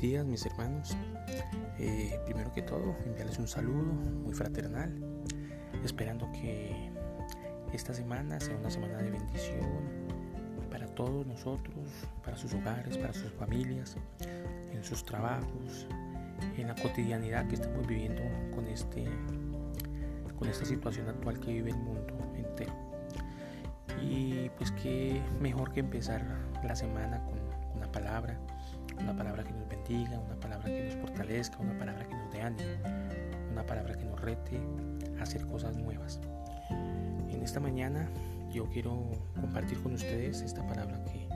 días mis hermanos. Eh, primero que todo, enviarles un saludo muy fraternal, esperando que esta semana sea una semana de bendición para todos nosotros, para sus hogares, para sus familias, en sus trabajos, en la cotidianidad que estamos viviendo con, este, con esta situación actual que vive el mundo entero. Y pues qué mejor que empezar la semana con una palabra una palabra que una palabra que nos fortalezca, una palabra que nos dé ánimo, una palabra que nos rete a hacer cosas nuevas. En esta mañana yo quiero compartir con ustedes esta palabra que,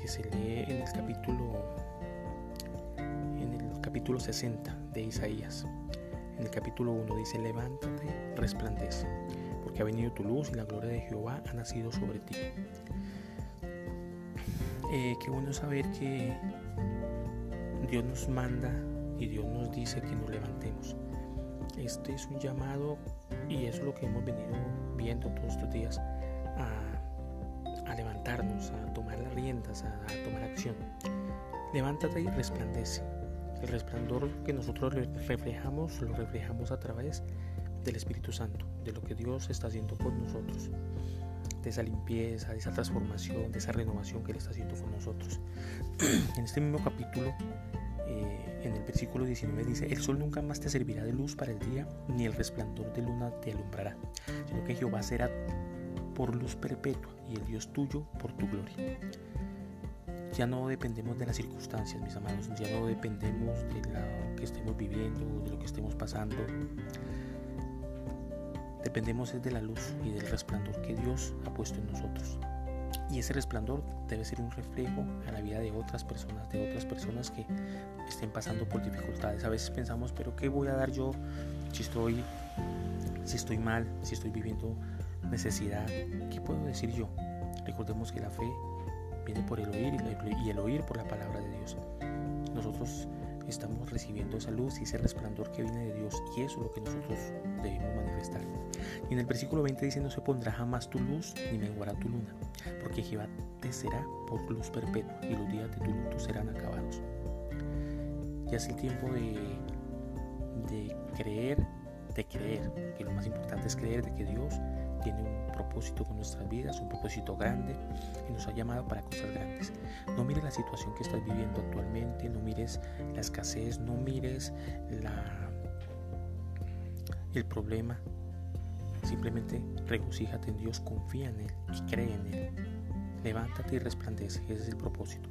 que se lee en el capítulo en el capítulo 60 de Isaías. En el capítulo 1 dice, levántate, resplandece, porque ha venido tu luz y la gloria de Jehová ha nacido sobre ti. Eh, qué bueno saber que Dios nos manda y Dios nos dice que nos levantemos. Este es un llamado y eso es lo que hemos venido viendo todos estos días a, levantarnos, a tomar las riendas, a, a, tomar acción. Levántate y resplandece. El resplandor que nosotros reflejamos lo reflejamos a través del Espíritu Santo, de lo que Dios está haciendo con nosotros de esa limpieza, de esa transformación, de esa renovación que Él está haciendo con nosotros. en este mismo capítulo, eh, en el versículo 19 dice, el sol nunca más te servirá de luz para el día, ni el resplandor de luna te alumbrará, sino que Jehová será por luz perpetua y el Dios tuyo por tu gloria. Ya no dependemos de las circunstancias, mis amados, ya no dependemos de lo que estemos viviendo, de lo que estemos pasando Dependemos de la luz y del resplandor que Dios ha puesto en nosotros. Y ese resplandor debe ser un reflejo a la vida de otras personas, de otras personas que estén pasando por dificultades. A veces pensamos, pero ¿qué voy a dar yo si estoy, si estoy mal, si estoy viviendo necesidad? ¿Qué puedo decir yo? Recordemos que la fe viene por el oír y el oír por la palabra de Dios. Nosotros estamos recibiendo esa luz y ese resplandor que viene de Dios y eso es lo que nosotros debemos manifestar. Y en el versículo 20 dice, no se pondrá jamás tu luz ni menguará tu luna, porque Jehová te será por luz perpetua y los días de tu luto serán acabados. Ya es el tiempo de, de creer, de creer, que lo más importante es creer de que Dios tiene un propósito con nuestras vidas, un propósito grande y nos ha llamado para cosas grandes. No mires la situación que estás viviendo actualmente, no mires la escasez, no mires el problema. Simplemente regocíjate en Dios, confía en Él y cree en Él. Levántate y resplandece, ese es el propósito.